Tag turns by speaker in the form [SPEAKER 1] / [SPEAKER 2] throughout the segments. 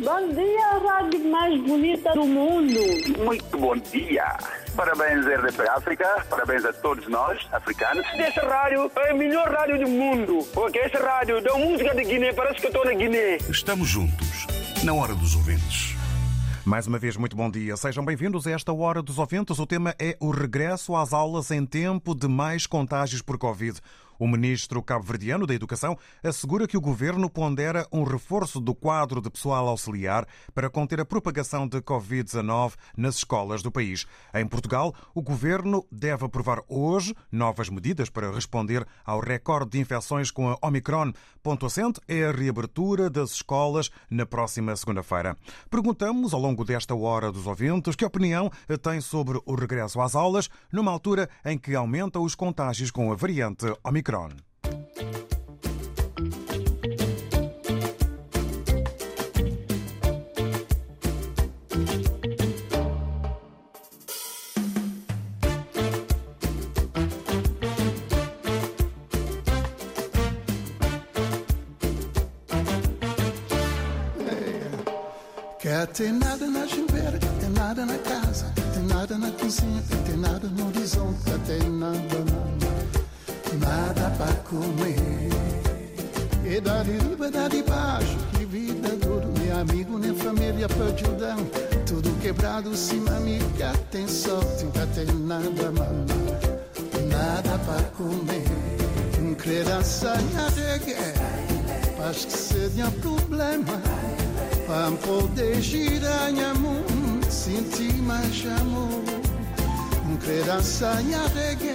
[SPEAKER 1] Bom dia, rádio mais bonita do mundo.
[SPEAKER 2] Muito bom dia. Parabéns, RDP África. Parabéns a todos nós, africanos.
[SPEAKER 3] Essa rádio é a melhor rádio do mundo. Porque essa rádio dá música de Guiné, parece que eu estou na Guiné.
[SPEAKER 4] Estamos juntos, na hora dos ouvintes.
[SPEAKER 5] Mais uma vez, muito bom dia. Sejam bem-vindos a esta Hora dos Ouvintes. O tema é o regresso às aulas em tempo de mais contágios por Covid. O ministro cabo-verdiano da Educação assegura que o governo pondera um reforço do quadro de pessoal auxiliar para conter a propagação de Covid-19 nas escolas do país. Em Portugal, o governo deve aprovar hoje novas medidas para responder ao recorde de infecções com a Omicron. Ponto assente é a reabertura das escolas na próxima segunda-feira. Perguntamos ao longo desta hora dos ouvintes que opinião tem sobre o regresso às aulas numa altura em que aumentam os contágios com a variante Omicron.
[SPEAKER 6] Quer ter nada na chuveira, tem nada na casa, tem nada na cozinha, tem nada no horizonte, ter nada, nada, nada para comer. E de riba, dá de baixo, que vida dura, nem amigo, nem família para ajudar. Tudo quebrado, sim, amiga, tem sorte, nunca tem nada, mamãe, nada para comer. Um criança de guerra, acho que seria problema. Para poder girar minha mão, sentir mais amor. Um criança de guerra,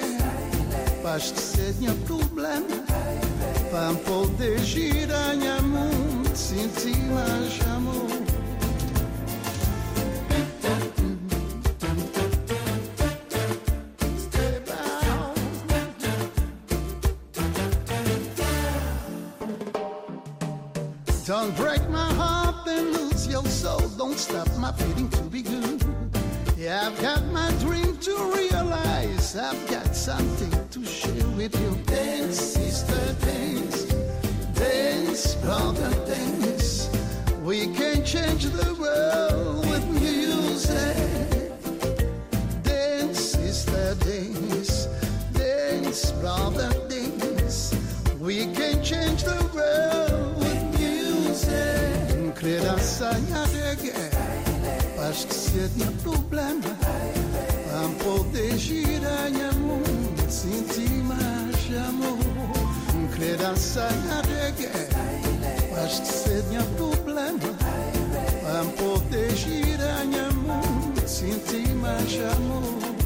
[SPEAKER 6] Don't break my heart, then lose your soul. Don't stop my feeling to be good. Yeah, I've got my dream to realize. I've got something with you. Dance, sister, dance. Dance, brother, dance. We can change the world with music. Dance, sister, dance. Dance, brother, dance. We can change the world with music. Criança de guerra, acho que seria problema. Para poder girar minha mão, sentir amor. Criança de guerra, acho que seria problema. Para poder girar minha mão, sentir mais amor.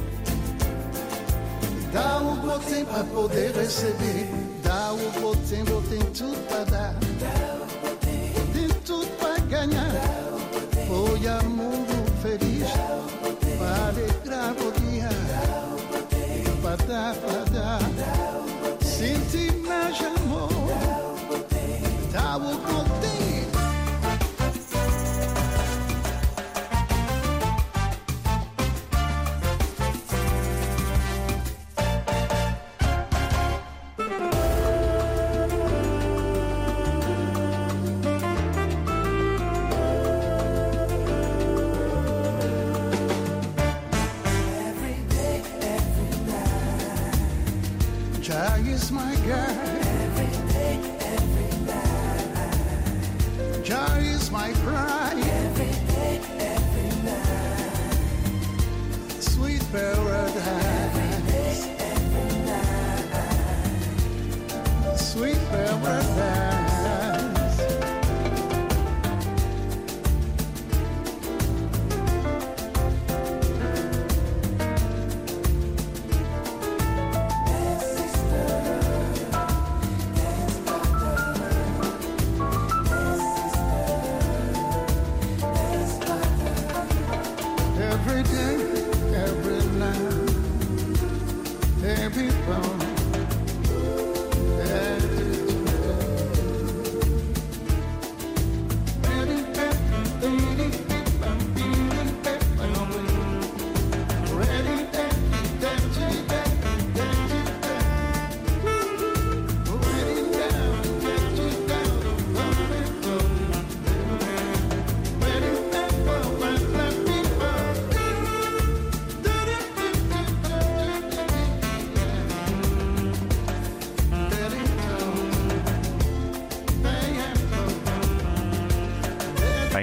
[SPEAKER 6] Dá o botem para poder receber. Dá o botem, botem tudo para dar. Tem tudo para ganhar. Foi a mundo feliz. Para alegrar o dia. Para dar, para Dá o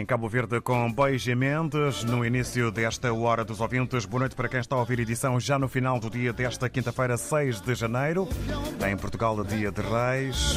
[SPEAKER 5] Cabo Verde com Bois Mendes, no início desta Hora dos Ouvintes. Boa noite para quem está a ouvir edição já no final do dia desta quinta-feira, 6 de janeiro. Em Portugal, dia de Reis.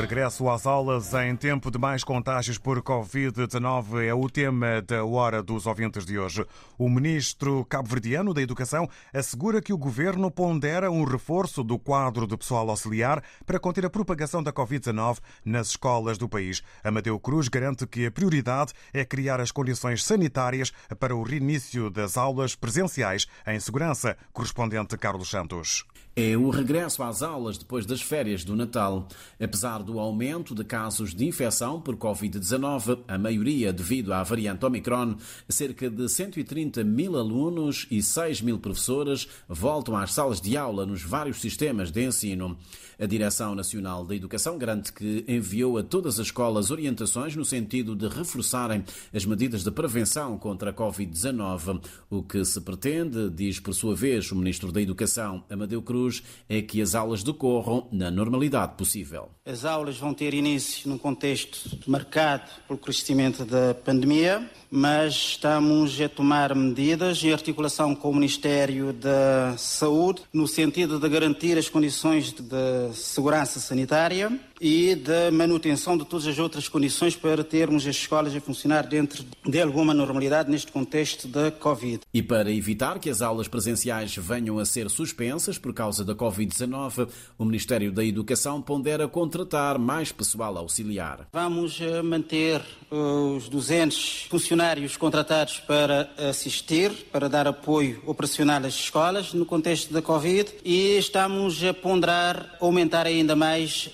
[SPEAKER 5] Regresso às aulas em tempo de mais contágios por Covid-19 é o tema da Hora dos Ouvintes de hoje. O ministro cabo-verdiano da Educação assegura que o governo pondera um reforço do quadro de pessoal auxiliar para conter a propagação da Covid-19 nas escolas do país. Amadeu Cruz garante que a prioridade é criar as condições sanitárias para o reinício das aulas presenciais em segurança. Correspondente Carlos Santos.
[SPEAKER 7] É o regresso às aulas depois das férias do Natal. Apesar do aumento de casos de infecção por Covid-19, a maioria devido à variante Omicron, cerca de 130 mil alunos e 6 mil professores voltam às salas de aula nos vários sistemas de ensino. A Direção Nacional da Educação garante que enviou a todas as escolas orientações no sentido de reforçarem as medidas de prevenção contra a Covid-19. O que se pretende, diz por sua vez o Ministro da Educação, Amadeu Cruz, é que as aulas decorram na normalidade possível.
[SPEAKER 8] As aulas vão ter início num contexto marcado pelo crescimento da pandemia, mas estamos a tomar medidas em articulação com o Ministério da Saúde, no sentido de garantir as condições de segurança sanitária e da manutenção de todas as outras condições para termos as escolas a funcionar dentro de alguma normalidade neste contexto da Covid.
[SPEAKER 7] E para evitar que as aulas presenciais venham a ser suspensas por causa da Covid-19, o Ministério da Educação pondera contratar mais pessoal auxiliar.
[SPEAKER 8] Vamos manter os 200 funcionários contratados para assistir, para dar apoio operacional às escolas no contexto da Covid e estamos a ponderar aumentar ainda mais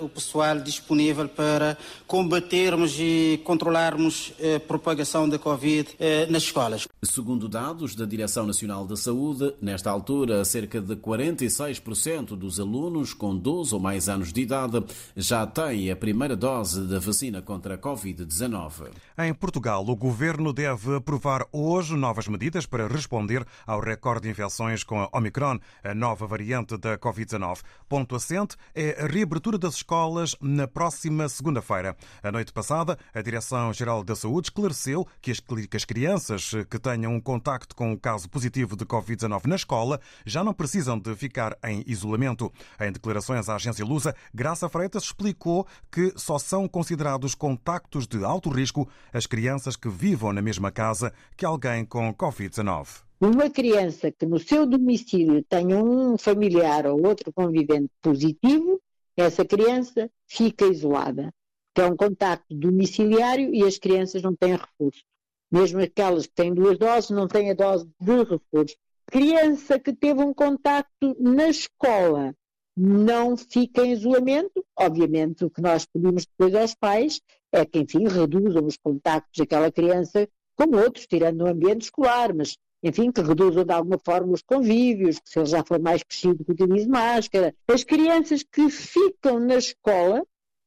[SPEAKER 8] o pessoal disponível para combatermos e controlarmos a propagação da Covid uh, nas escolas.
[SPEAKER 7] Segundo dados da Direção Nacional da Saúde, nesta altura, cerca de 46% dos alunos com 12 ou mais anos de idade já têm a primeira dose da vacina contra a Covid-19.
[SPEAKER 5] Em Portugal, o governo deve aprovar hoje novas medidas para responder ao recorde de infecções com a Omicron, a nova variante da Covid-19. Ponto assente é a reabertura das escolas na próxima segunda-feira. A noite passada, a Direção-Geral da Saúde esclareceu que as, crianças que tenham um contacto com um caso positivo de Covid-19 na escola já não precisam de ficar em isolamento. Em declarações à agência Lusa, Graça Freitas explicou que só são considerados contactos de alto risco as crianças que vivam na mesma casa que alguém com Covid-19.
[SPEAKER 9] Uma criança que no seu domicílio tenha um familiar ou outro convivente positivo, essa criança fica isolada, é um contacto domiciliário e as crianças não têm reforço. Mesmo aquelas que têm duas doses não têm a dose de reforço. Criança que teve um contacto na escola não fica em isolamento. Obviamente, o que nós pedimos depois aos pais é que, enfim, reduzam os contactos daquela criança com outros, tirando o ambiente escolar, mas, enfim, que reduzam de alguma forma os convívios, que se ele já for mais crescido, que utilize máscara. As crianças que ficam na escola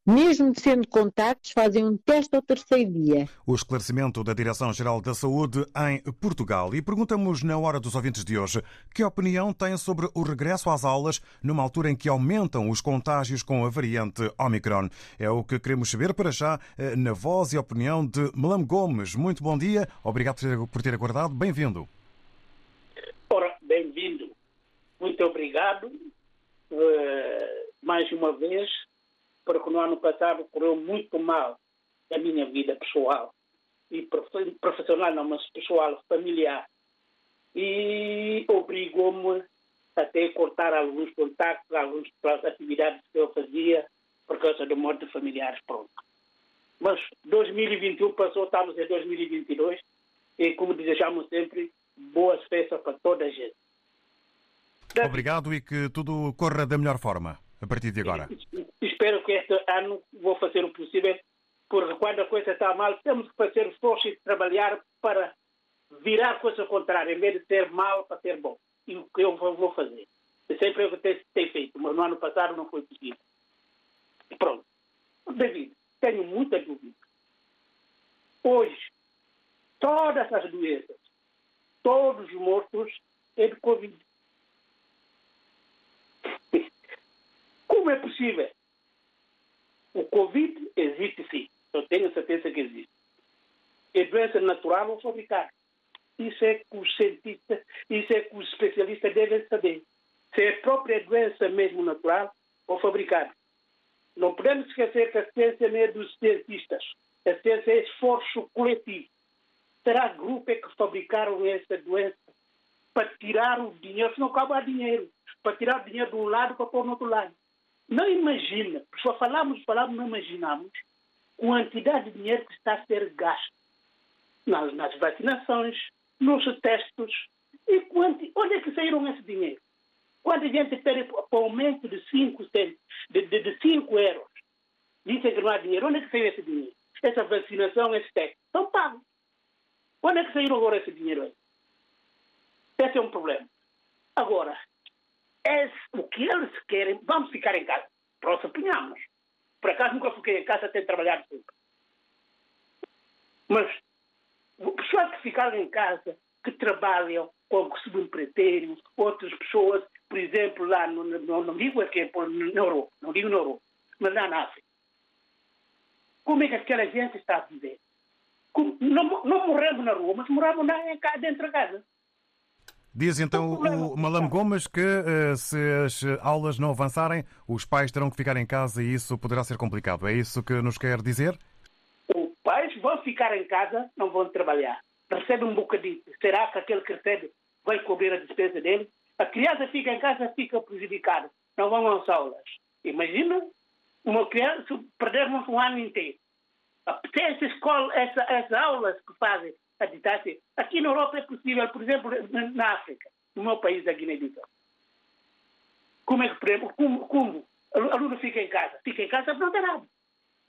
[SPEAKER 9] mesmo sendo contactos, fazem um teste ao terceiro dia.
[SPEAKER 5] O esclarecimento da Direção-Geral da Saúde em Portugal. E perguntamos na hora dos ouvintes de hoje que opinião tem sobre o regresso às aulas numa altura em que aumentam os contágios com a variante Omicron. É o que queremos saber para já na voz e opinião de Melam Gomes. Muito bom dia, obrigado por ter aguardado, bem-vindo.
[SPEAKER 10] Ora, bem-vindo. Muito obrigado. Uh, mais uma vez, porque no ano passado correu muito mal a minha vida pessoal e profissional, não, mas pessoal, familiar. E obrigou-me até cortar alguns contactos, algumas atividades que eu fazia por causa da morte de familiares. Pronto. Mas 2021 passou, estamos em 2022 e, como desejamos sempre, boas festas para toda a gente.
[SPEAKER 5] Obrigado e que tudo corra da melhor forma a partir de agora.
[SPEAKER 10] Espero que este ano vou fazer o possível, porque quando a coisa está mal, temos que fazer esforço e trabalhar para virar a coisa contrária, em vez de ser mal para ser bom. E o que eu vou fazer. É sempre que tenho, tenho feito, mas no ano passado não foi possível. Pronto. David, tenho muita dúvida. Hoje, todas as doenças, todos os mortos é de Covid. Como é possível? O Covid existe sim. Eu tenho certeza que existe. É doença natural ou fabricada. Isso é que os cientistas, isso é que os especialistas devem saber. Se é própria doença mesmo natural ou fabricada. Não podemos esquecer que a ciência não é dos cientistas. A ciência é esforço coletivo. Será grupo é que fabricaram essa doença para tirar o dinheiro, se não acaba dinheiro, para tirar o dinheiro de um lado para pôr no outro lado. Não imagina, só falamos, falamos, não imaginamos quantidade de dinheiro que está a ser gasto nas, nas vacinações, nos testes. E quanti, onde é que saíram esse dinheiro? Quando a gente pede para aumento de 5 de, de, de cinco euros, dizem que não há dinheiro, onde é que saiu esse dinheiro? Essa vacinação, esse teste, estão pagos. Onde é que saíram agora esse dinheiro aí? Esse é um problema. Agora, esse, o que eles querem, vamos ficar em casa. Pronto, apanhamos. Por acaso nunca fiquei em casa, tenho trabalhado sempre. Mas, pessoas que ficaram em casa, que trabalham com subempreiteiros, outras pessoas, por exemplo, lá, no, no, não digo aqui na Europa, não digo na Europa, mas lá na África. Como é que aquela gente está a viver? Como, não, não morremos na rua, mas moramos lá dentro da casa.
[SPEAKER 5] Diz então o Malam Gomes que uh, se as aulas não avançarem, os pais terão que ficar em casa e isso poderá ser complicado. É isso que nos quer dizer?
[SPEAKER 10] Os pais vão ficar em casa, não vão trabalhar. Recebe um bocadinho. Será que aquele que recebe vai cobrir a despesa dele? A criança fica em casa, fica prejudicada. Não vão às aulas. Imagina uma criança perdermos um ano inteiro. Essa escola, essa, essas aulas que fazem a distância. Aqui na Europa é possível, por exemplo, na África, no meu país, da Guiné-Bissau. Como é que, por exemplo, como, como o aluno fica em casa? Fica em casa para não ter nada.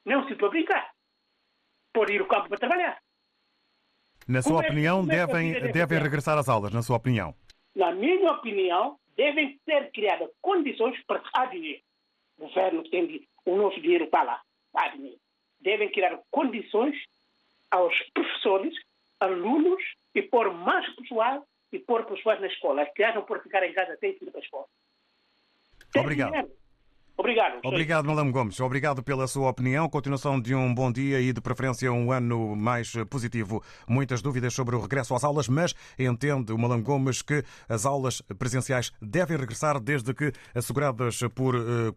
[SPEAKER 10] Não se pode brincar. Pode ir ao campo para trabalhar.
[SPEAKER 5] Na sua como opinião, é, devem, é devem regressar às aulas, na sua opinião?
[SPEAKER 10] Na minha opinião, devem ser criadas condições para há dinheiro. O governo tem o nosso dinheiro para lá, há dinheiro. Devem criar condições aos professores alunos e pôr mais pessoal e pôr pessoas na escola. As crianças não por ficar em casa têm que ir para a escola.
[SPEAKER 5] Tem Obrigado.
[SPEAKER 10] Dinheiro. Obrigado.
[SPEAKER 5] Obrigado, Malam Gomes. Obrigado pela sua opinião. Continuação de um bom dia e, de preferência, um ano mais positivo. Muitas dúvidas sobre o regresso às aulas, mas entende o Malam Gomes que as aulas presenciais devem regressar desde que asseguradas por uh,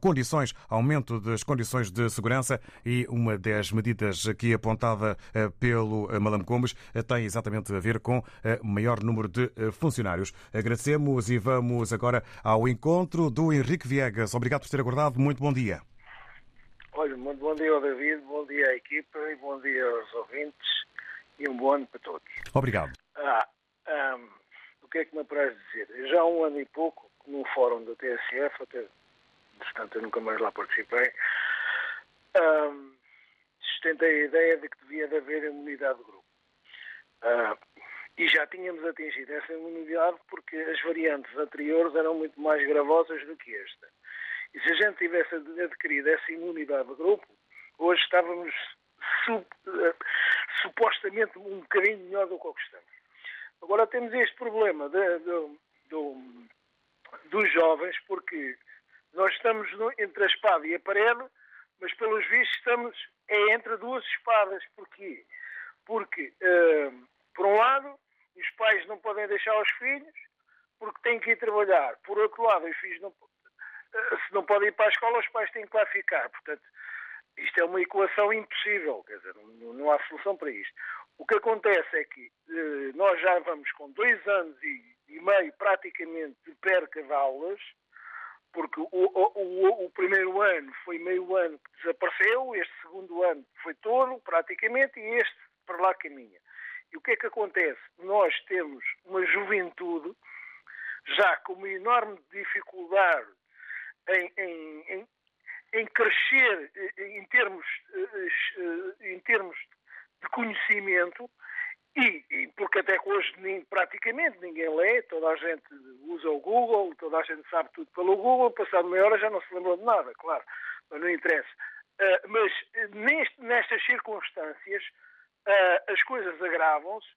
[SPEAKER 5] condições, aumento das condições de segurança e uma das medidas aqui apontada eh, pelo eh, Malam Gomes eh, tem exatamente a ver com maior número de funcionários. Agradecemos e vamos agora ao encontro do Henrique Viegas. Obrigado por ter aguardado. Muito bom dia.
[SPEAKER 11] Olha, muito bom dia ao David, bom dia à equipa e bom dia aos ouvintes e um bom ano para todos.
[SPEAKER 5] Obrigado.
[SPEAKER 11] Ah, um, o que é que me apraz dizer? Já há um ano e pouco, num fórum da TSF, até portanto eu nunca mais lá participei, sustentei a ideia de que devia de haver imunidade de grupo. Uh, e já tínhamos atingido essa imunidade porque as variantes anteriores eram muito mais gravosas do que esta. E se a gente tivesse adquirido essa imunidade de grupo, hoje estávamos uh, supostamente um bocadinho melhor do que estamos. Agora temos este problema de, de, de, dos jovens, porque nós estamos no, entre a espada e a parede, mas pelos vistos estamos é entre duas espadas. Porquê? Porque, uh, por um lado, os pais não podem deixar os filhos porque têm que ir trabalhar. Por outro lado, os filhos não, uh, se não podem ir para a escola, os pais têm que lá ficar. Portanto, isto é uma equação impossível, quer dizer, não, não há solução para isto. O que acontece é que uh, nós já vamos com dois anos e, e meio praticamente de perca de aulas, porque o, o, o, primeiro ano foi meio ano que desapareceu, este segundo ano foi todo, praticamente, e este para lá caminha. E o que é que acontece? Nós temos uma juventude já com uma enorme dificuldade em, em, em, em crescer em termos, em termos de conhecimento e, e, porque até que hoje nem, praticamente ninguém lê, toda a gente usa o Google, toda a gente sabe tudo pelo Google, passado meia hora já não se lembra de nada, claro, mas não interessa. Uh, mas neste, nestas circunstâncias uh, as coisas agravam-se,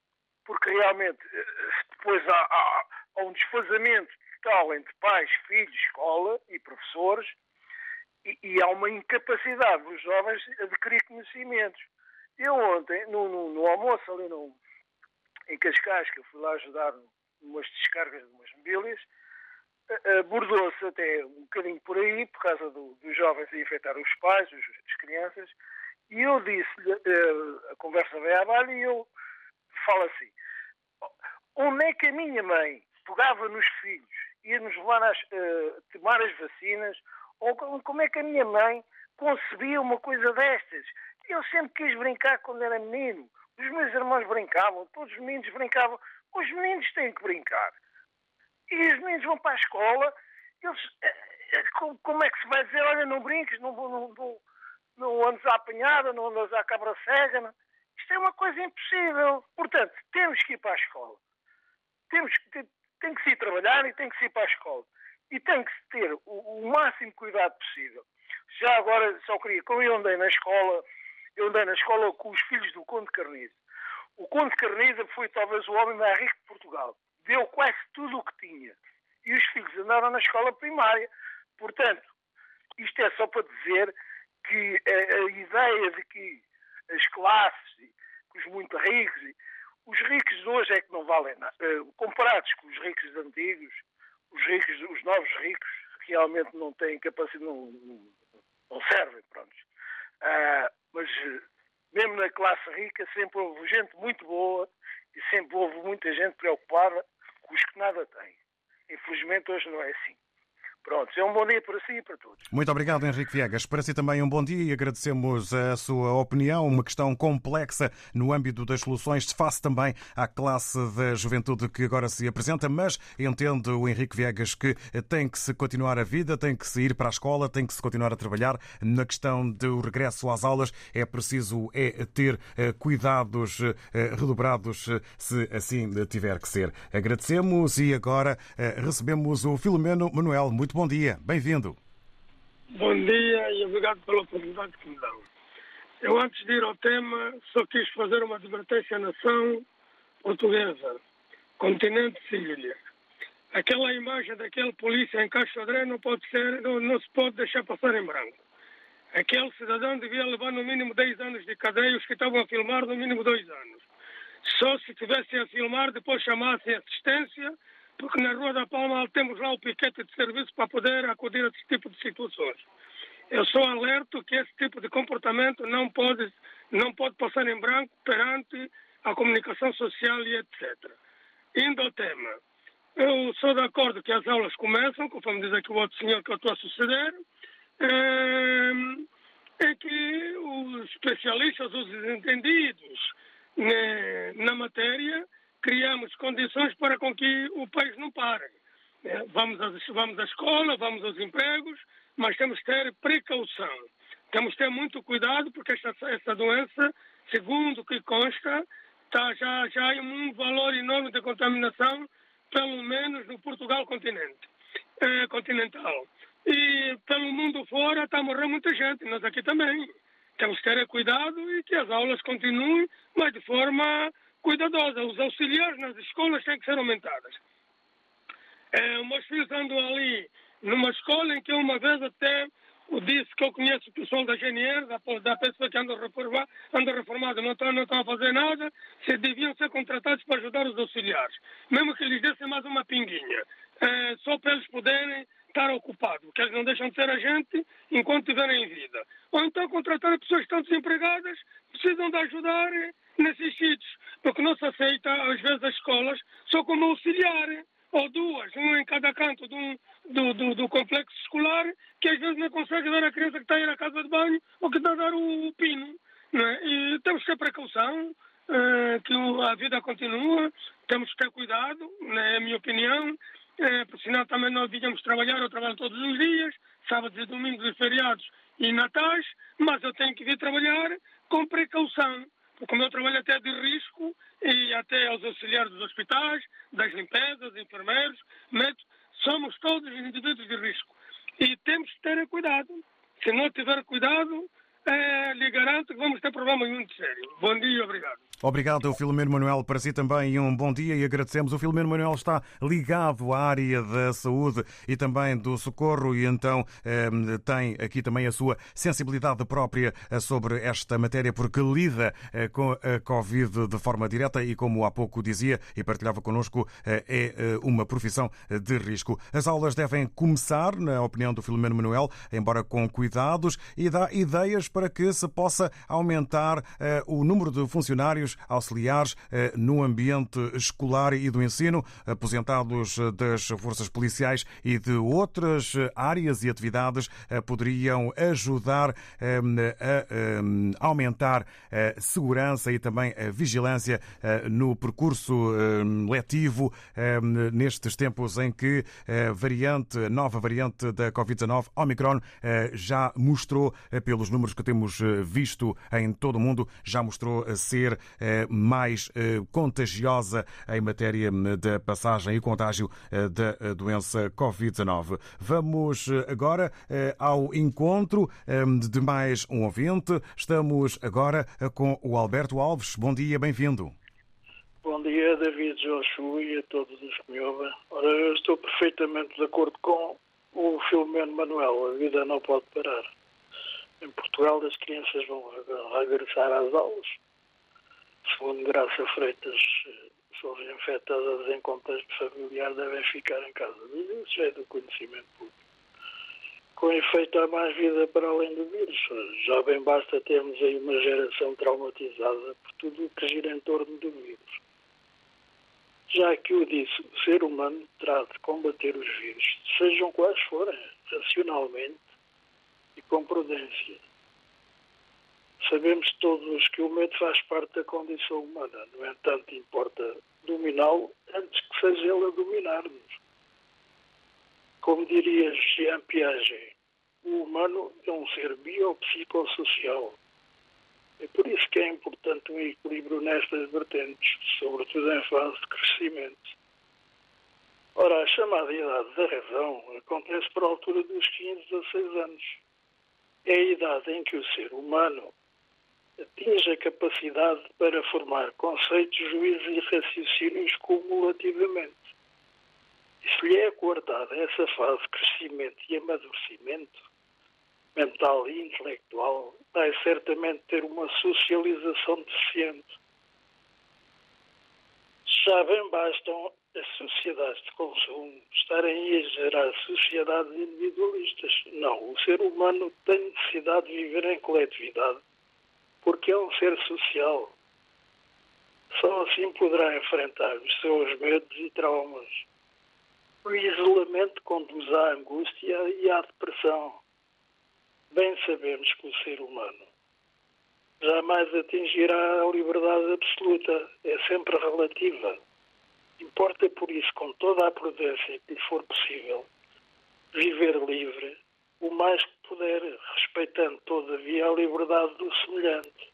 [SPEAKER 11] porque realmente uh, depois há, há, há um desfazamento total entre pais, filhos, escola e professores, e, e há uma incapacidade dos jovens de adquirir conhecimentos. Eu ontem, no, no, no almoço ali no, em Cascais, que eu fui lá ajudar umas descargas de umas mobílias, abordou-se até um bocadinho por aí, por causa do, dos jovens a infectar os pais, os, as crianças, e eu disse-lhe, uh, a conversa veio à balha, e eu falo assim, onde é que a minha mãe pegava nos filhos, ia-nos levar a uh, tomar as vacinas, ou como é que a minha mãe concebia uma coisa destas? Eu sempre quis brincar quando era menino. Os meus irmãos brincavam, todos os meninos brincavam. Os meninos têm que brincar. E os meninos vão para a escola, eles, eh, eh, como é que se vai dizer, olha, não brinques, não, não, não, não andes à apanhada, não andes à cabra cega. Não. Isto é uma coisa impossível. Portanto, temos que ir para a escola. Temos que, tem que se ir trabalhar e tem que se ir para a escola. E tem que se ter o, o máximo cuidado possível. Já agora, só queria, como eu andei na escola, eu andei na escola com os filhos do Conde Carniza. O Conde Carniza foi talvez o homem mais rico de Portugal. Deu quase tudo o que tinha. E os filhos andaram na escola primária. Portanto, isto é só para dizer que a, a ideia de que as classes, que os muito ricos, os ricos de hoje é que não valem nada. Uh, comparados com os ricos antigos, os ricos, os novos ricos realmente não têm capacidade, não, não, não servem, pronto. Uh, mas mesmo na classe rica sempre houve gente muito boa e sempre houve muita gente preocupada com os que nada têm. Infelizmente hoje não é assim. Pronto, é um bom dia para si e para todos.
[SPEAKER 5] Muito obrigado, Henrique Viegas. Para si também um bom dia e agradecemos a sua opinião. Uma questão complexa no âmbito das soluções, face também à classe da juventude que agora se apresenta, mas entende o Henrique Viegas que tem que se continuar a vida, tem que se ir para a escola, tem que se continuar a trabalhar. Na questão do regresso às aulas, é preciso é ter eh, cuidados eh, redobrados, eh, se assim tiver que ser. Agradecemos e agora recebemos o Filomeno Manuel. Muito muito bom dia, bem-vindo.
[SPEAKER 12] Bom dia e obrigado pela oportunidade que me dão. Eu, antes de ir ao tema, só quis fazer uma advertência à nação portuguesa, continente ilha. Aquela imagem daquele polícia em Caixadré não pode ser, não, não se pode deixar passar em branco. Aquele cidadão devia levar no mínimo 10 anos de cadeia, os que estavam a filmar no mínimo 2 anos. Só se tivessem a filmar, depois chamassem assistência porque na Rua da Palma temos lá o piquete de serviço para poder acudir a esse tipo de situações. Eu sou alerto que esse tipo de comportamento não pode, não pode passar em branco perante a comunicação social e etc. Indo ao tema, eu sou de acordo que as aulas começam, conforme diz aqui o outro senhor que eu estou a suceder, é, é que os especialistas, os entendidos né, na matéria, criamos condições para com que o país não pare. É, vamos, vamos à escola, vamos aos empregos, mas temos que ter precaução. Temos que ter muito cuidado, porque esta, esta doença, segundo o que consta, tá, já, já há um valor enorme de contaminação, pelo menos no Portugal continente, é, continental. E pelo mundo fora está a morrer muita gente, nós aqui também. Temos que ter cuidado e que as aulas continuem, mas de forma cuidadosa. Os auxiliares nas escolas têm que ser aumentadas. É, meus filhos andam ali numa escola em que uma vez até disse que eu conheço o pessoal da GNR, da, da pessoa que anda reformada, anda reformada não estão, não estão a fazer nada, se deviam ser contratados para ajudar os auxiliares. Mesmo que eles dessem mais uma pinguinha, é, só para eles poderem estar ocupados, porque eles não deixam de ser a gente enquanto estiverem em vida. Ou então contratar pessoas que estão desempregadas, precisam de ajudar nesses sítios, porque não se aceita, às vezes, as escolas só como auxiliar, ou duas, um em cada canto do, do, do, do complexo escolar, que às vezes não consegue dar a criança que está a ir à casa de banho ou que está a dar o, o pino. É? E temos que ter precaução, uh, que a vida temos que ter cuidado, na minha opinião, é, porque senão também nós devíamos trabalhar, eu trabalho todos os dias, sábados e domingos e feriados e natais, mas eu tenho que vir trabalhar com precaução, porque o meu trabalho até é de risco e até aos auxiliares dos hospitais, das limpezas, enfermeiros, médicos, somos todos indivíduos de risco. E temos que ter cuidado. Se não tiver cuidado, é, lhe garanto que vamos ter problemas muito sérios. Bom dia obrigado.
[SPEAKER 5] Obrigado, Filomeno Manuel. Para si também um bom dia e agradecemos. O Filomeno Manuel está ligado à área da saúde e também do socorro e então ehm, tem aqui também a sua sensibilidade própria eh, sobre esta matéria porque lida eh, com a Covid de forma direta e, como há pouco dizia e partilhava connosco, eh, é uma profissão de risco. As aulas devem começar, na opinião do Filomeno Manuel, embora com cuidados, e dá ideias para que se possa aumentar o número de funcionários auxiliares eh, no ambiente escolar e do ensino, aposentados eh, das forças policiais e de outras eh, áreas e atividades poderiam ajudar a aumentar a segurança e também a vigilância no percurso letivo nestes tempos em que a variante, a nova variante da Covid-19, Omicron, já mostrou, pelos números que temos visto em todo o mundo, já mostrou ser mais eh, contagiosa em matéria hum, da passagem e contágio eh, da doença Covid-19. Vamos agora ao encontro hum, de mais um ouvinte. Estamos agora com o Alberto Alves. Bom dia, bem-vindo.
[SPEAKER 13] Bom dia, David Joshua e a todos os que me ouvem. Ora, eu estou perfeitamente de acordo com o Filomeno Manuel. A vida não pode parar. Em Portugal, as crianças vão regressar às aulas segundo Graça Freitas, pessoas infectadas em contexto familiar devem ficar em casa. Isso é do conhecimento público. Com efeito, há mais vida para além do vírus. Já bem basta termos aí uma geração traumatizada por tudo o que gira em torno do vírus. Já que o disse, o ser humano terá de combater os vírus, sejam quais forem, racionalmente e com prudência Sabemos todos que o medo faz parte da condição humana. No entanto, importa dominá-lo antes que seja ele a dominar-nos. Como diria Jean Piaget, o humano é um ser biopsicossocial. É por isso que é importante um equilíbrio nestas vertentes, sobretudo em fase de crescimento. Ora, a chamada idade da razão acontece por altura dos 15 a 16 anos. É a idade em que o ser humano atinge a capacidade para formar conceitos, juízos e raciocínios cumulativamente. E se lhe é acordada essa fase de crescimento e amadurecimento mental e intelectual, vai certamente ter uma socialização deficiente. Já bem bastam as sociedades de consumo estarem a gerar sociedades individualistas. Não, o ser humano tem necessidade de viver em coletividade porque é um ser social. Só assim poderá enfrentar os seus medos e traumas. O isolamento conduz à angústia e à depressão. Bem sabemos que o ser humano jamais atingirá a liberdade absoluta, é sempre relativa. Importa por isso, com toda a prudência que lhe for possível, viver livre, o mais que puder, respeitando todavia a liberdade do semelhante.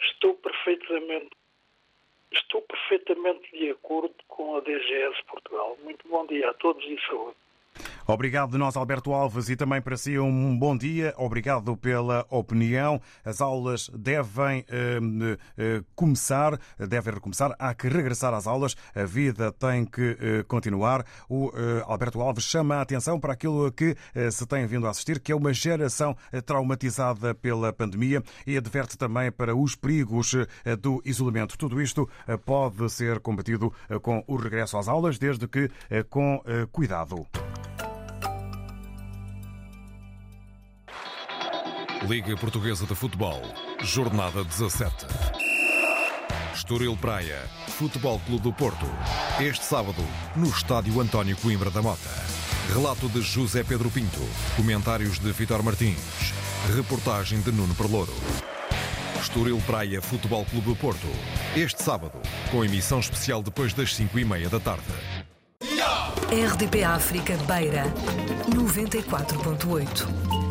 [SPEAKER 13] Estou perfeitamente estou perfeitamente de acordo com a DGS Portugal. Muito bom dia a todos e saúde.
[SPEAKER 5] Obrigado de nós, Alberto Alves, e também para si um bom dia. Obrigado pela opinião. As aulas devem eh, eh, começar, devem recomeçar. Há que regressar às aulas. A vida tem que eh, continuar. O eh, Alberto Alves chama a atenção para aquilo que eh, se tem vindo a assistir, que é uma geração eh, traumatizada pela pandemia e adverte também para os perigos do isolamento. Tudo isto pode ser combatido com o regresso às aulas, desde que com cuidado.
[SPEAKER 14] Liga Portuguesa de Futebol, Jornada 17. Estoril Praia, Futebol Clube do Porto. Este sábado, no Estádio António Coimbra da Mota. Relato de José Pedro Pinto. Comentários de Vitor Martins. Reportagem de Nuno Perlouro. Estoril Praia Futebol Clube do Porto. Este sábado, com emissão especial depois das 5 e meia da tarde.
[SPEAKER 15] RDP África Beira 94.8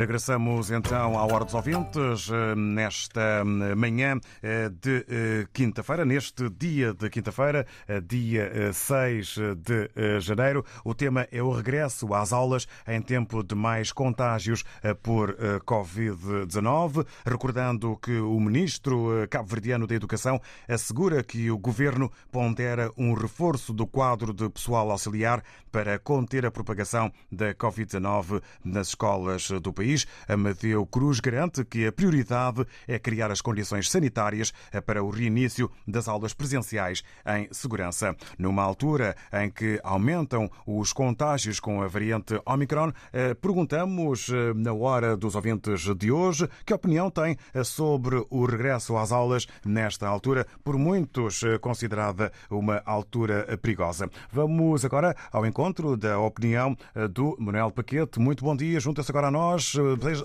[SPEAKER 5] Regressamos então à Hora dos Ouvintes eh, nesta eh, manhã eh, de quinta-feira, neste dia de quinta-feira, dia 6 de janeiro. O tema é o regresso às aulas em tempo de mais contágios por Covid-19. Recordando que o ministro cabo-verdiano da Educação assegura que o governo pondera um reforço do quadro de pessoal auxiliar para conter a propagação da Covid-19 nas escolas do país país. Amadeu Cruz garante que a prioridade é criar as condições sanitárias para o reinício das aulas presenciais em segurança. Numa altura em que aumentam os contágios com a variante Omicron, eh, perguntamos eh, na hora dos ouvintes de hoje que opinião tem eh, sobre o regresso às aulas nesta altura, por muitos considerada uma altura perigosa. Vamos agora ao encontro da opinião do Manuel Paquete. Muito bom dia, junta-se agora a nós.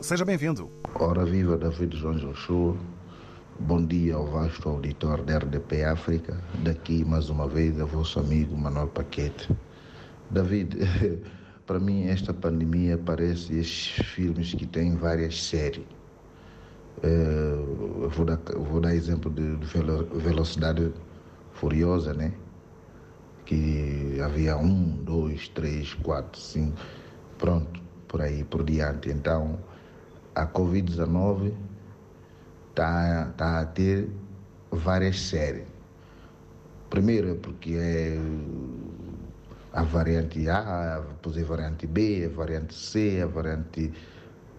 [SPEAKER 5] Seja bem-vindo.
[SPEAKER 16] Ora viva, David João Joshua. Bom dia ao vasto auditor da RDP África. Daqui, mais uma vez, a vosso amigo Manuel Paquete. David, para mim esta pandemia parece estes filmes que têm várias séries. Uh, vou, dar, vou dar exemplo de, de Velocidade Furiosa, né? Que havia um, dois, três, quatro, cinco. Pronto por aí por diante. Então, a Covid-19 está tá a ter várias séries. Primeiro é porque é a variante A, depois a variante B, a variante C, a variante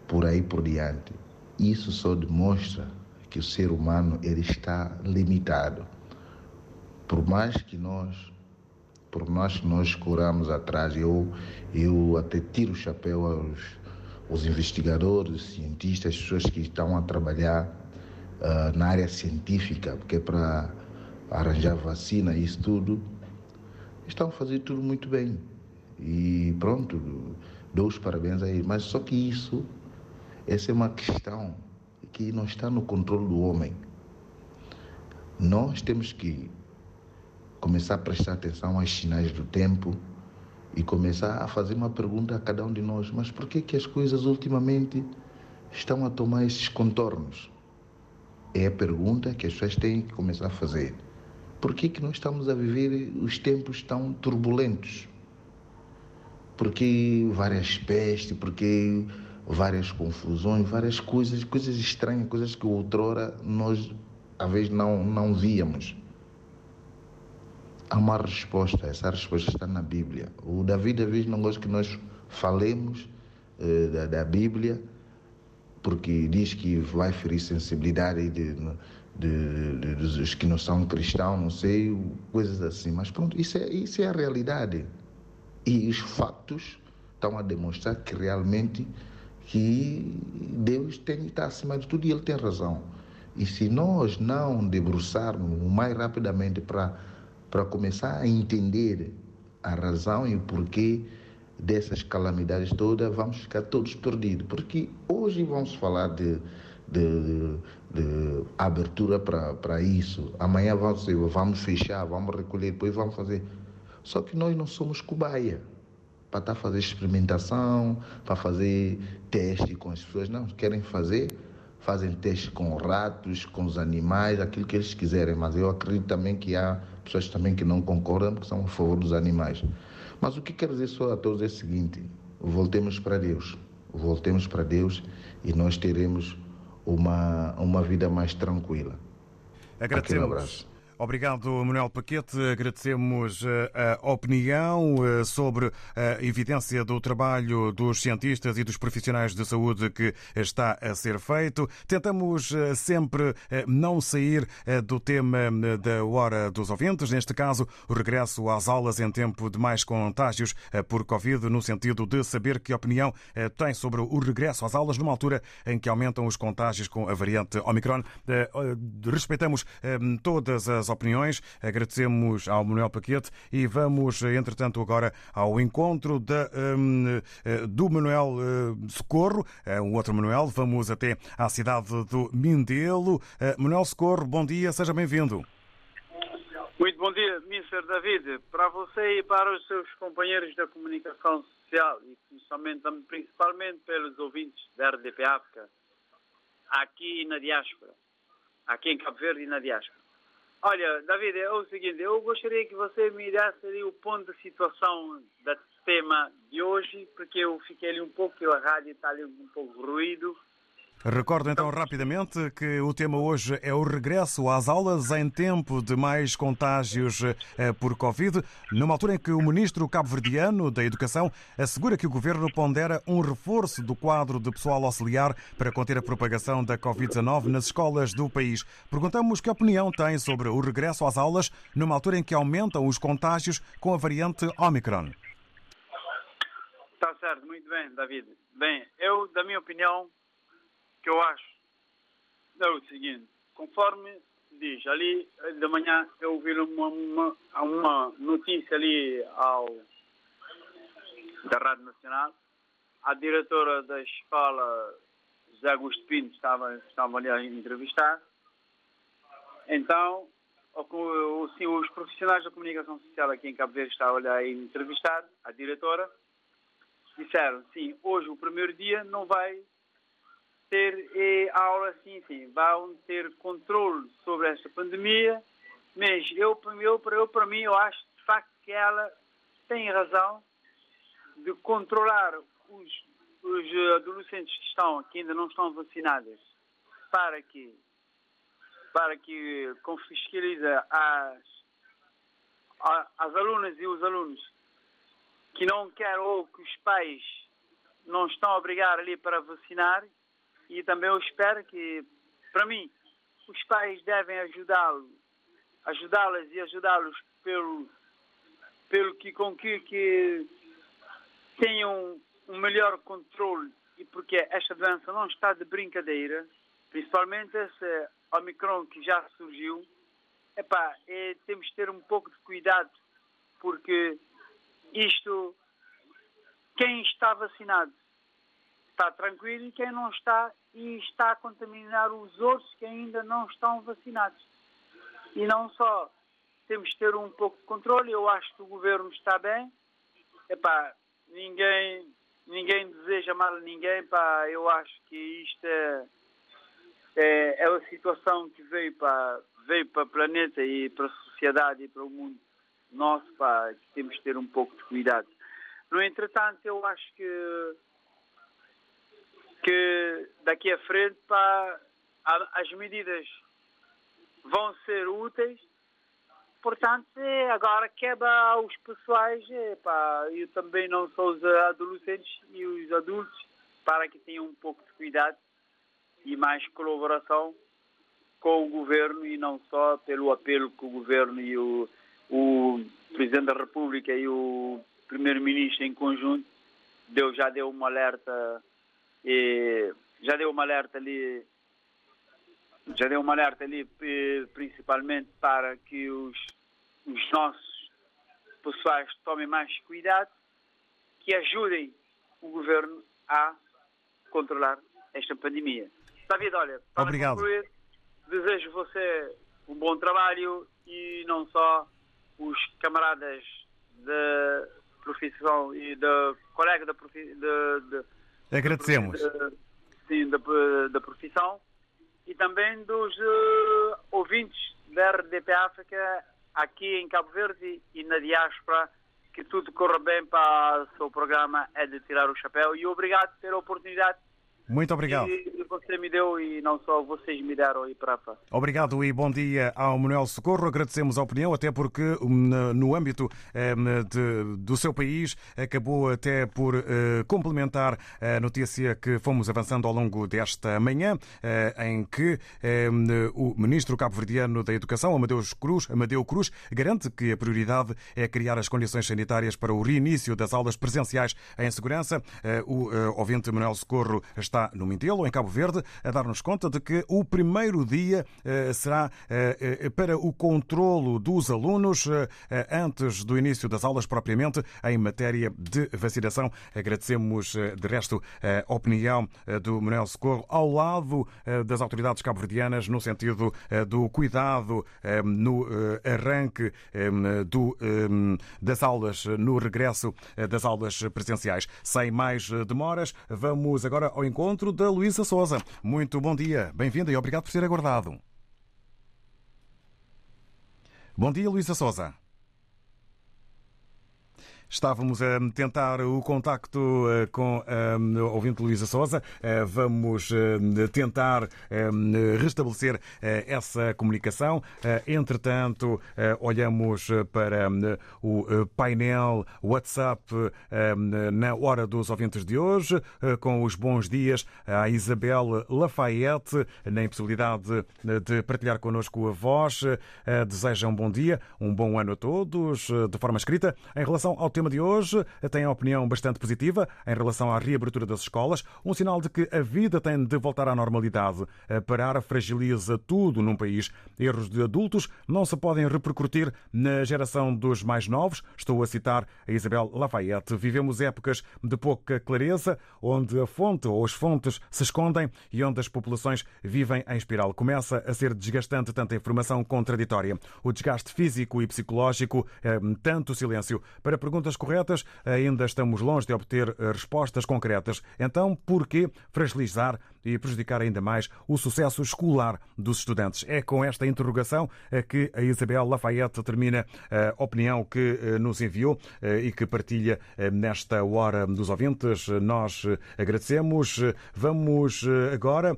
[SPEAKER 16] por aí por diante. Isso só demonstra que o ser humano ele está limitado. Por mais que nós por mais que nós corramos atrás, eu, eu até tiro o chapéu aos, aos investigadores, cientistas, as pessoas que estão a trabalhar uh, na área científica, porque é para arranjar vacina e isso tudo, estão a fazer tudo muito bem. E pronto, dou os parabéns a eles. Mas só que isso, essa é uma questão que não está no controle do homem. Nós temos que começar a prestar atenção aos sinais do tempo e começar a fazer uma pergunta a cada um de nós: mas por que, que as coisas ultimamente estão a tomar esses contornos? É a pergunta que as pessoas têm que começar a fazer. Por que, que nós estamos a viver os tempos tão turbulentos? Porque várias pestes, porque várias confusões, várias coisas, coisas estranhas, coisas que outrora nós, às vezes, não, não víamos há uma resposta, essa resposta está na Bíblia. O Davi, Davi não gosta que nós falemos eh, da, da, Bíblia, porque diz que vai ferir sensibilidade de, de, de, dos que não são cristãos, não sei, coisas assim. Mas pronto, isso é, isso é a realidade. E os fatos estão a demonstrar que realmente que Deus tem está acima de tudo e Ele tem razão. E se nós não debruçarmos mais rapidamente para para começar a entender a razão e o porquê dessas calamidades todas, vamos ficar todos perdidos. Porque hoje vamos falar de, de, de abertura para isso, amanhã vamos, vamos fechar, vamos recolher, depois vamos fazer. Só que nós não somos cobaia para estar tá fazer experimentação, para fazer teste com as pessoas. Não, querem fazer, fazem teste com ratos, com os animais, aquilo que eles quiserem. Mas eu acredito também que há pessoas também que não concordam, que são a favor dos animais. Mas o que quero dizer só a todos é o seguinte: voltemos para Deus. Voltemos para Deus e nós teremos uma, uma vida mais tranquila.
[SPEAKER 5] Agradecemos. Obrigado, Manuel Paquete. Agradecemos eh, a opinião eh, sobre a evidência do trabalho dos cientistas e dos profissionais de saúde que está a ser feito. Tentamos eh, sempre não sair do tema da hora dos ouvintes, neste caso, o regresso às aulas em tempo de mais contágios por Covid, no sentido de saber que opinião tem sobre o regresso às aulas numa altura em que aumentam os contágios com a variante Omicron. Respeitamos todas as as opiniões. Agradecemos ao Manuel Paquete e vamos, entretanto, agora ao encontro um, do Manuel Socorro, um outro Manuel. Vamos até à cidade do Mindelo. Manuel Socorro, bom dia, seja bem-vindo.
[SPEAKER 17] Muito bom dia, Mr. David. Para você e para os seus companheiros da comunicação social e principalmente, principalmente pelos ouvintes da RDP África, aqui na diáspora, aqui em Cabo Verde e na diáspora. Olha, David, é o seguinte, eu gostaria que você me desse ali o ponto de situação do tema de hoje, porque eu fiquei ali um pouco, a rádio está ali um pouco ruído,
[SPEAKER 5] Recordo então rapidamente que o tema hoje é o regresso às aulas em tempo de mais contágios eh, por Covid, numa altura em que o ministro cabo-verdiano da Educação assegura que o governo pondera um reforço do quadro de pessoal auxiliar para conter a propagação da Covid-19 nas escolas do país. Perguntamos que opinião tem sobre o regresso às aulas numa altura em que aumentam os contágios com a variante Omicron.
[SPEAKER 17] Está certo, muito bem, David. Bem, eu, da minha opinião, que eu acho. É o seguinte, conforme diz, ali de manhã eu ouvi uma, uma, uma notícia ali ao, da Rádio Nacional, a diretora da escola, José Augusto Pinto, estava, estava ali a entrevistar. Então, assim, os profissionais da comunicação social aqui em Cabo Verde estavam ali a entrevistar a diretora, disseram, sim, hoje o primeiro dia não vai ter eh, aula assim, sim, vão ter controle sobre esta pandemia, mas eu, eu, eu para mim, eu acho de facto que ela tem razão de controlar os, os adolescentes que estão, que ainda não estão vacinados, para que para que confiscalize as, as alunas e os alunos que não querem ou que os pais não estão a obrigar ali para vacinar e também eu espero que, para mim, os pais devem ajudá-lo, ajudá-las e ajudá-los pelo, pelo que com que, que tenham um melhor controle. E porque esta doença não está de brincadeira, principalmente esse Omicron que já surgiu, epá, é, temos de ter um pouco de cuidado porque isto, quem está vacinado está tranquilo e quem não está e está a contaminar os outros que ainda não estão vacinados. E não só temos de ter um pouco de controle, eu acho que o governo está bem. Epá, ninguém, ninguém deseja mal a ninguém, pá, eu acho que isto é, é, é a situação que veio para, veio para o planeta e para a sociedade e para o mundo nosso, pá, que temos de ter um pouco de cuidado. No entretanto, eu acho que que daqui a frente pá, as medidas vão ser úteis. Portanto, é, agora quebra aos pessoais, é, pá, eu também não sou os adolescentes e os adultos, para que tenham um pouco de cuidado e mais colaboração com o governo e não só pelo apelo que o governo e o, o Presidente da República e o Primeiro-Ministro em conjunto deu, já deu um alerta e já deu uma alerta ali, já deu uma alerta ali principalmente para que os, os nossos pessoais tomem mais cuidado, que ajudem o governo a controlar esta pandemia. David, olha, para
[SPEAKER 5] Obrigado.
[SPEAKER 17] concluir, desejo você um bom trabalho e não só os camaradas da profissão e da colega da profissão
[SPEAKER 5] Agradecemos.
[SPEAKER 17] Sim, da, da profissão e também dos uh, ouvintes da RDP África aqui em Cabo Verde e na diáspora, que tudo corra bem para o seu programa, é de tirar o chapéu. E obrigado pela oportunidade
[SPEAKER 5] muito obrigado.
[SPEAKER 17] E você me deu e não só vocês me deram aí para
[SPEAKER 5] Obrigado e bom dia ao Manuel Socorro. Agradecemos a opinião, até porque hum, no âmbito hum, de, do seu país acabou até por uh, complementar a notícia que fomos avançando ao longo desta manhã, uh, em que um, o ministro cabo-verdiano da Educação, Amadeus Cruz, Amadeu Cruz, garante que a prioridade é criar as condições sanitárias para o reinício das aulas presenciais em segurança. Uh, o ouvinte Manuel Socorro está está no Mindelo, em Cabo Verde, a dar-nos conta de que o primeiro dia será para o controlo dos alunos antes do início das aulas propriamente em matéria de vacinação. Agradecemos, de resto, a opinião do Manuel Socorro ao lado das autoridades cabo-verdianas no sentido do cuidado no arranque do, das aulas, no regresso das aulas presenciais. Sem mais demoras, vamos agora ao encontro da Luísa Souza. Muito bom dia, bem-vinda e obrigado por ter aguardado. Bom dia, Luísa Souza. Estávamos a tentar o contacto eh, com a ouvinte Luísa Souza. Eh, vamos eh, tentar restabelecer essa comunicação. Entretanto, olhamos para o painel WhatsApp na hora dos ouvintes de hoje, com os bons dias à Isabel Lafayette, na impossibilidade de partilhar connosco a voz. Deseja um bom dia, um bom ano a todos, de forma escrita. Em relação ao tema de hoje tem a opinião bastante positiva em relação à reabertura das escolas, um sinal de que a vida tem de voltar à normalidade. Parar fragiliza tudo num país. Erros de adultos não se podem repercutir na geração dos mais novos. Estou a citar a Isabel Lafayette. Vivemos épocas de pouca clareza, onde a fonte ou as fontes se escondem e onde as populações vivem em espiral. Começa a ser desgastante tanta informação contraditória. O desgaste físico e psicológico, tanto silêncio. Para perguntas corretas, ainda estamos longe de obter eh, respostas concretas. Então, por que fragilizar e prejudicar ainda mais o sucesso escolar dos estudantes? É com esta interrogação eh, que a Isabel Lafayette termina a opinião que eh, nos enviou e que partilha nesta hora dos ouvintes. Nós agradecemos. Vamos agora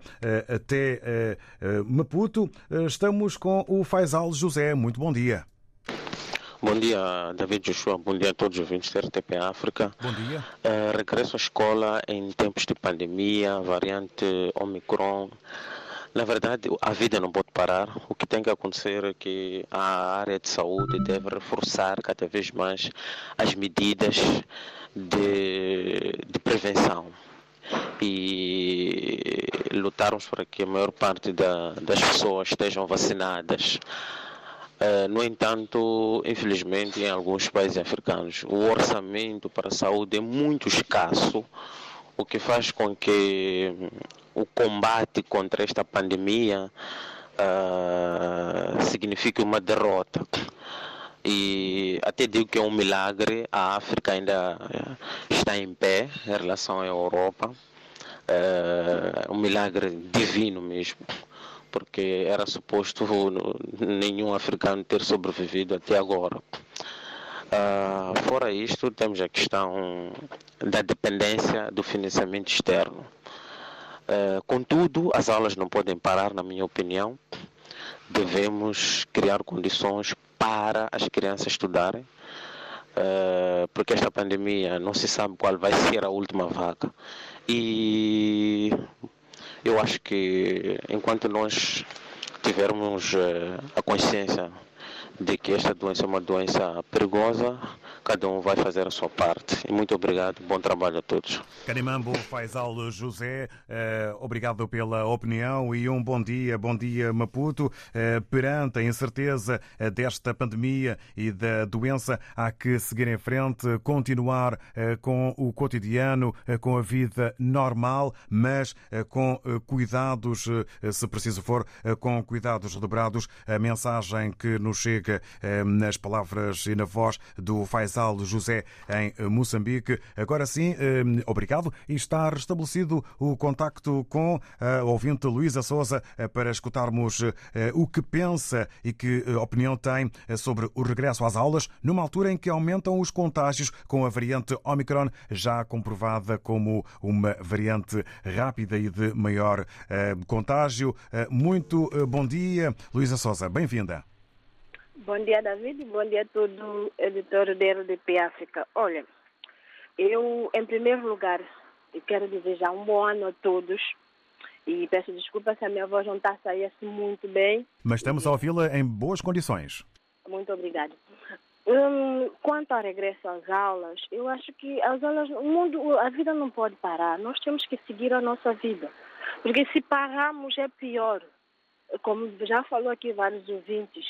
[SPEAKER 5] até Maputo. Estamos com o Faisal José. Muito bom dia.
[SPEAKER 18] Bom dia, David Joshua. Bom dia a todos os ouvintes da RTP África.
[SPEAKER 5] Bom dia.
[SPEAKER 18] Uh, regresso à escola em tempos de pandemia, variante Omicron. Na verdade, a vida não pode parar. O que tem que acontecer é que a área de saúde deve reforçar cada vez mais as medidas de, de prevenção e lutarmos para que a maior parte da, das pessoas estejam vacinadas. Uh, no entanto, infelizmente, em alguns países africanos, o orçamento para a saúde é muito escasso, o que faz com que o combate contra esta pandemia uh, signifique uma derrota. E até digo que é um milagre, a África ainda está em pé em relação à Europa. Uh, um milagre divino mesmo porque era suposto nenhum africano ter sobrevivido até agora. Uh, fora isto, temos a questão da dependência do financiamento externo. Uh, contudo, as aulas não podem parar, na minha opinião. Devemos criar condições para as crianças estudarem, uh, porque esta pandemia não se sabe qual vai ser a última vaga. E eu acho que enquanto nós tivermos uh, a consciência de que esta doença é uma doença perigosa, cada um vai fazer a sua parte. E muito obrigado, bom trabalho a todos.
[SPEAKER 5] Canimambo Faisal José, eh, obrigado pela opinião e um bom dia, bom dia Maputo. Eh, perante a incerteza eh, desta pandemia e da doença, há que seguir em frente, continuar com o cotidiano, com a vida normal, mas com cuidados, se preciso for, com cuidados dobrados. A mensagem que nos chega nas palavras e na voz do Faisal José, em Moçambique. Agora sim, eh, obrigado. E está restabelecido o contacto com a ouvinte Luísa Souza eh, para escutarmos eh, o que pensa e que opinião tem sobre o regresso às aulas, numa altura em que aumentam os contágios com a variante Omicron, já comprovada como uma variante rápida e de maior contágio. Muito bom dia, Luísa Souza. Bem-vinda.
[SPEAKER 19] Bom dia, David. Bom dia a todo editor da RDP África. Olha, eu, em primeiro lugar, quero desejar um bom ano a todos. E peço desculpa se a minha voz não está a sair assim muito bem.
[SPEAKER 5] Mas estamos a ouvi-la em boas condições.
[SPEAKER 19] Muito obrigada. Hum, quanto ao regresso às aulas, eu acho que as aulas, o mundo, a vida não pode parar. Nós temos que seguir a nossa vida. Porque se pararmos é pior. Como já falou aqui vários ouvintes,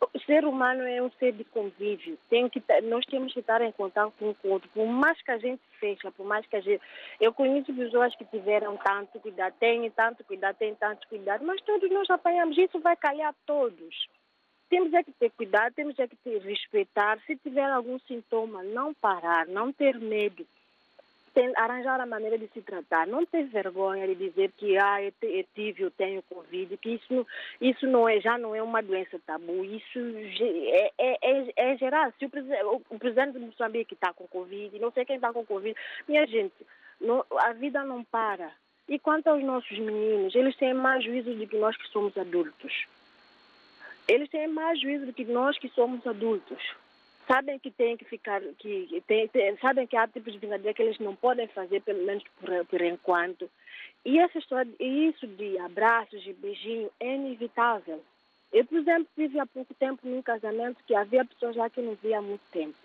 [SPEAKER 19] o ser humano é um ser de convívio. Tem que, nós temos que estar em contato com o outro. Por mais que a gente fecha, por mais que a gente. Eu conheço pessoas que tiveram tanto cuidado, têm tanto cuidado, têm tanto cuidado, mas todos nós apanhamos. Isso vai calhar todos. Temos é que ter cuidado, temos é que ter, respeitar. Se tiver algum sintoma, não parar, não ter medo tem, arranjar a maneira de se tratar. Não ter vergonha de dizer que ah, eu, eu tive, eu tenho Covid, que isso, isso não é, já não é uma doença tabu. Isso é, é, é, é geral. Se o, o, presidente de Moçambique está com Covid, não sei quem está com Covid, minha gente, não, a vida não para. E quanto aos nossos meninos, eles têm mais juízo do que nós que somos adultos. Eles têm mais juízo do que nós que somos adultos sabem que têm que ficar, que tem, tem, sabem que há tipos de brincadeira que eles não podem fazer, pelo menos por, por enquanto. E essa história, isso de abraços e beijinhos é inevitável. Eu, por exemplo, vivi há pouco tempo num casamento que havia pessoas lá que não via há muito tempo.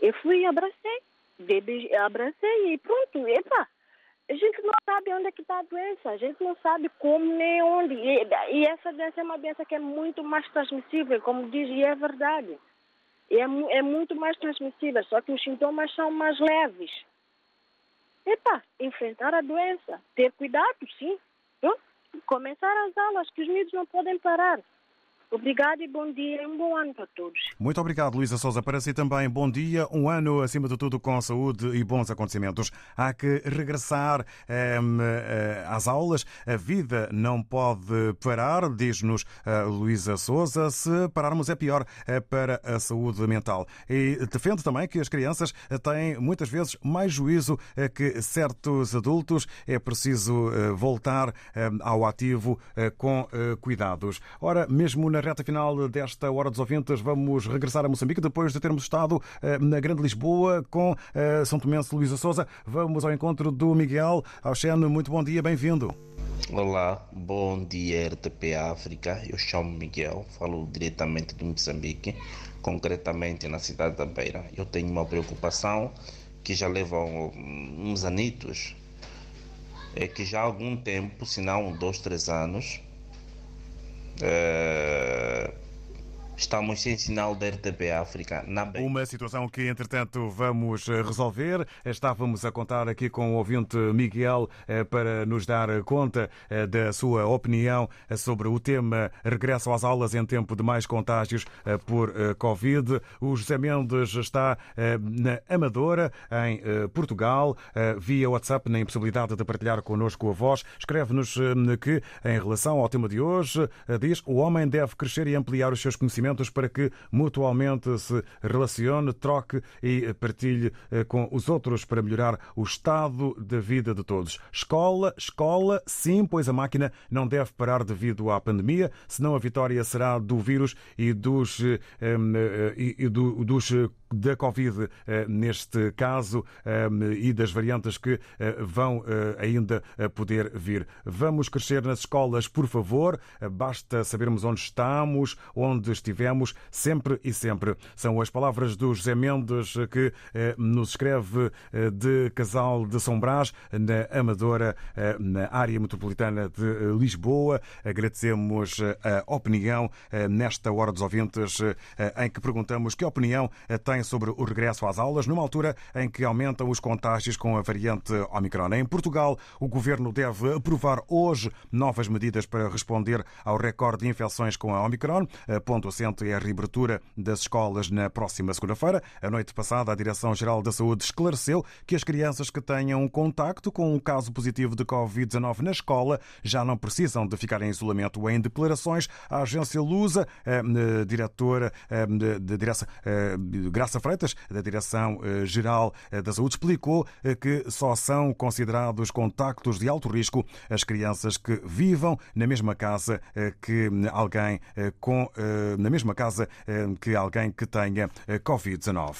[SPEAKER 19] Eu fui e abracei, beijei, abracei e pronto, epa. A gente não sabe onde é que está a doença, a gente não sabe como nem onde. E, e essa doença é uma doença que é muito mais transmissível, como diz, e é verdade é, é muito mais transmissível, só que os sintomas são mais leves. Epa, enfrentar a doença, ter cuidado, sim. Começar as aulas, que os miúdos não podem parar. Obrigado e bom dia e um bom ano para todos.
[SPEAKER 5] Muito obrigado, Luísa Souza. Para si também, bom dia. Um ano, acima de tudo, com saúde e bons acontecimentos. Há que regressar eh, às aulas. A vida não pode parar, diz-nos eh, Luísa Souza. Se pararmos, é pior eh, para a saúde mental. E defende também que as crianças têm muitas vezes mais juízo que certos adultos. É preciso voltar ao ativo com cuidados. Ora, mesmo na na reta final desta Hora dos Ouvintes, vamos regressar a Moçambique depois de termos estado eh, na Grande Lisboa com eh, São Tomense Luísa Souza. Vamos ao encontro do Miguel Alxene. Muito bom dia, bem-vindo.
[SPEAKER 20] Olá, bom dia RTP África. Eu chamo Miguel, falo diretamente de Moçambique, concretamente na cidade da Beira. Eu tenho uma preocupação que já leva uns anitos, é que já há algum tempo, se não dois, três anos, Uh, Estamos sem sinal da RTP África na.
[SPEAKER 5] Uma situação que, entretanto, vamos eh, resolver. Estávamos a contar aqui com o ouvinte Miguel eh, para nos dar conta eh, da sua opinião sobre o tema regresso às aulas em tempo de mais contágios por Covid. O José Mendes está na Amadora, em Portugal, via WhatsApp, na impossibilidade de partilhar connosco a voz. Escreve-nos que, em relação ao tema de hoje, diz o homem deve crescer e ampliar os seus conhecimentos para que mutualmente se relacione, troque e partilhe eh, com os outros para melhorar o estado da vida de todos. Escola, escola, sim, pois a máquina não deve parar devido à pandemia, senão a vitória será do vírus e dos, eh, eh, e dos da Covid neste caso e das variantes que vão ainda poder vir. Vamos crescer nas escolas, por favor. Basta sabermos onde estamos, onde estivemos tivemos sempre e sempre. São as palavras do José Mendes que eh, nos escreve eh, de Casal de São Brás, na Amadora, eh, na área metropolitana de Lisboa. Agradecemos a opinião nesta Hora dos Ouvintes, em que perguntamos que opinião tem sobre o regresso às aulas, numa altura em que aumentam os contágios com a variante Omicron. Em Portugal, o governo deve aprovar hoje novas medidas para responder ao recorde de infecções com a Omicron. Ponto assente é a reabertura das escolas na próxima segunda-feira. A noite passada, a Direção-Geral da Saúde esclareceu que as crianças que tenham contacto com um caso positivo de Covid-19 na escola já não precisam de ficar em isolamento. Em declarações, a agência Lusa, a diretora de direção, Graça Freitas, da Direção-Geral da Saúde, explicou que só são considerados contactos de alto risco as crianças que vivam na mesma casa que alguém com na mesma casa que alguém que tenha Covid-19.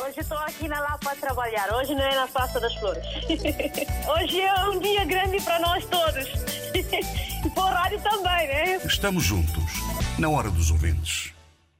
[SPEAKER 21] Hoje estou aqui na Lapa a trabalhar. Hoje não é na Praça das Flores. Hoje é um dia grande para nós todos. E para o rádio também, né?
[SPEAKER 4] Estamos juntos, na hora dos ouvintes.